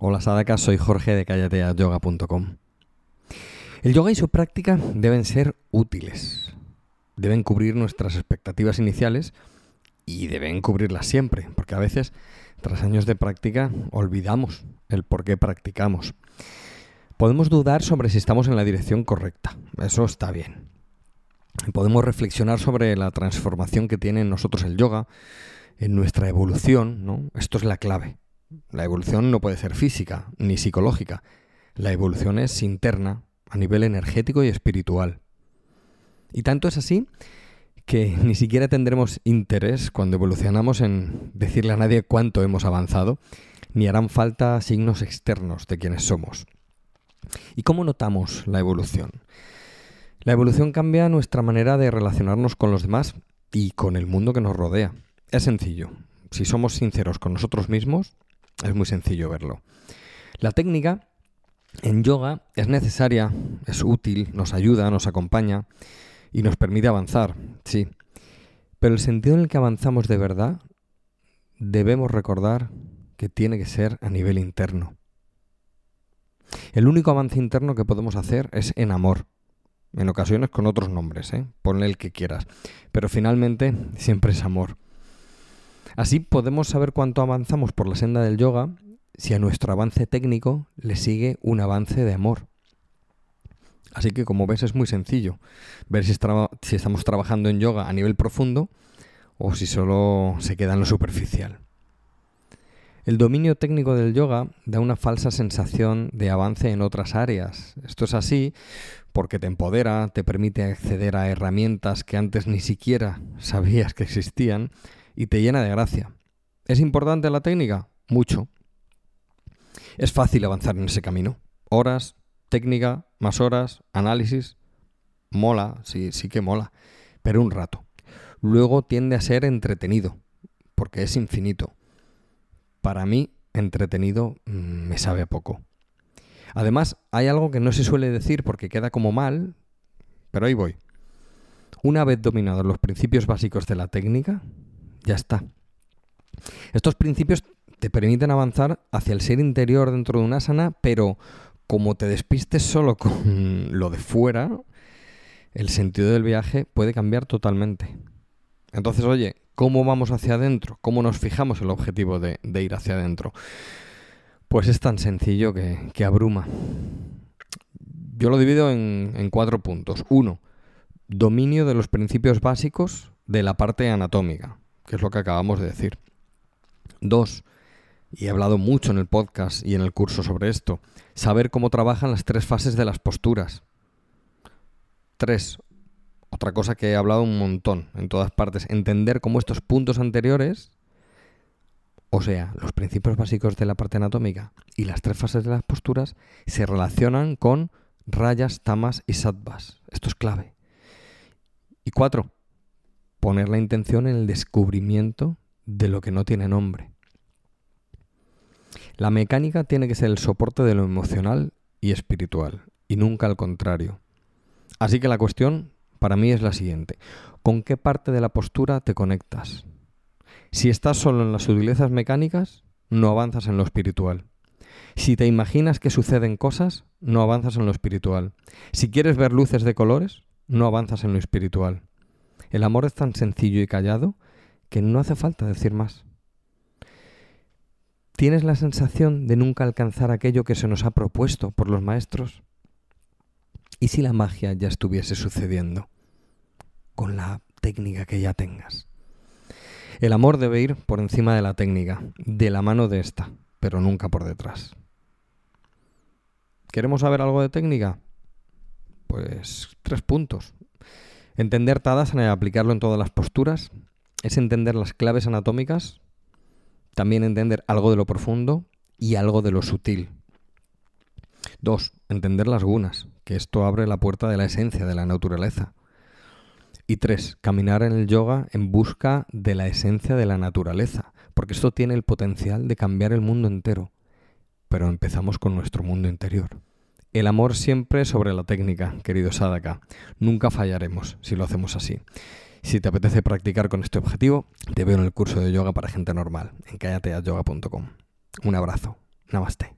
Hola Sadaka, soy Jorge de callateayoga.com. El yoga y su práctica deben ser útiles. Deben cubrir nuestras expectativas iniciales y deben cubrirlas siempre, porque a veces, tras años de práctica, olvidamos el por qué practicamos. Podemos dudar sobre si estamos en la dirección correcta, eso está bien. Podemos reflexionar sobre la transformación que tiene en nosotros el yoga, en nuestra evolución, ¿no? Esto es la clave. La evolución no puede ser física ni psicológica. La evolución es interna, a nivel energético y espiritual. Y tanto es así que ni siquiera tendremos interés cuando evolucionamos en decirle a nadie cuánto hemos avanzado, ni harán falta signos externos de quienes somos. ¿Y cómo notamos la evolución? La evolución cambia nuestra manera de relacionarnos con los demás y con el mundo que nos rodea. Es sencillo. Si somos sinceros con nosotros mismos, es muy sencillo verlo. La técnica en yoga es necesaria, es útil, nos ayuda, nos acompaña y nos permite avanzar, sí. Pero el sentido en el que avanzamos de verdad debemos recordar que tiene que ser a nivel interno. El único avance interno que podemos hacer es en amor. En ocasiones con otros nombres, ¿eh? ponle el que quieras. Pero finalmente siempre es amor. Así podemos saber cuánto avanzamos por la senda del yoga si a nuestro avance técnico le sigue un avance de amor. Así que como ves es muy sencillo ver si, estamos trabajando en yoga a nivel profundo o si solo se queda en lo superficial. El dominio técnico del yoga da una falsa sensación de avance en otras áreas. Esto es así porque te empodera, te permite acceder a herramientas que antes ni siquiera sabías que existían y te llena de gracia. ¿Es importante la técnica? Mucho. Es fácil avanzar en ese camino. Horas, técnica, más horas, análisis. Mola, sí, sí que mola, pero un rato. Luego tiende a ser entretenido, porque es infinito. Para mí, entretenido mm, me sabe a poco. Además, hay algo que no se suele decir porque queda como mal, pero ahí voy. Una vez dominados los principios básicos de la técnica, ya está. Estos principios te permiten avanzar hacia el ser interior dentro de una asana, pero como te despistes solo con lo de fuera, el sentido del viaje puede cambiar totalmente. Entonces, oye, ¿cómo vamos hacia adentro? ¿Cómo nos fijamos el objetivo de, ir hacia adentro? Pues es tan sencillo que, abruma. Yo lo divido en cuatro puntos. Uno, dominio de los principios básicos de la parte anatómica que es lo que acabamos de decir. Dos, y he hablado mucho en el podcast y en el curso sobre esto, saber cómo trabajan las tres fases de las posturas. Tres, otra cosa que he hablado un montón en todas partes, entender cómo estos puntos anteriores, o sea, los principios básicos de la parte anatómica y las tres fases de las posturas, se relacionan con rayas, tamas y sattvas. Esto es clave. Y cuatro, poner la intención en el descubrimiento de lo que no tiene nombre. La mecánica tiene que ser el soporte de lo emocional y espiritual, y nunca al contrario. Así que la cuestión para mí es la siguiente. ¿Con qué parte de la postura te conectas? Si estás solo en las sutilezas mecánicas, no avanzas en lo espiritual. Si te imaginas que suceden cosas, no avanzas en lo espiritual. Si quieres ver luces de colores, no avanzas en lo espiritual. El amor es tan sencillo y callado que no hace falta decir más. ¿Tienes la sensación de nunca alcanzar aquello que se nos ha propuesto por los maestros? ¿Y si la magia ya estuviese sucediendo con la técnica que ya tengas? El amor debe ir por encima de la técnica, de la mano de esta, pero nunca por detrás. ¿Queremos saber algo de técnica? Pues tres puntos. Entender Tadasana y aplicarlo en todas las posturas es entender las claves anatómicas, también entender algo de lo profundo y algo de lo sutil. Dos, entender las gunas, que esto abre la puerta de la esencia de la naturaleza. Y tres, caminar en el yoga en busca de la esencia de la naturaleza, porque esto tiene el potencial de cambiar el mundo entero. Pero empezamos con nuestro mundo interior. El amor siempre sobre la técnica, querido Sadaka. Nunca fallaremos si lo hacemos así. Si te apetece practicar con este objetivo, te veo en el curso de yoga para gente normal en callateayoga.com. Un abrazo. Namaste.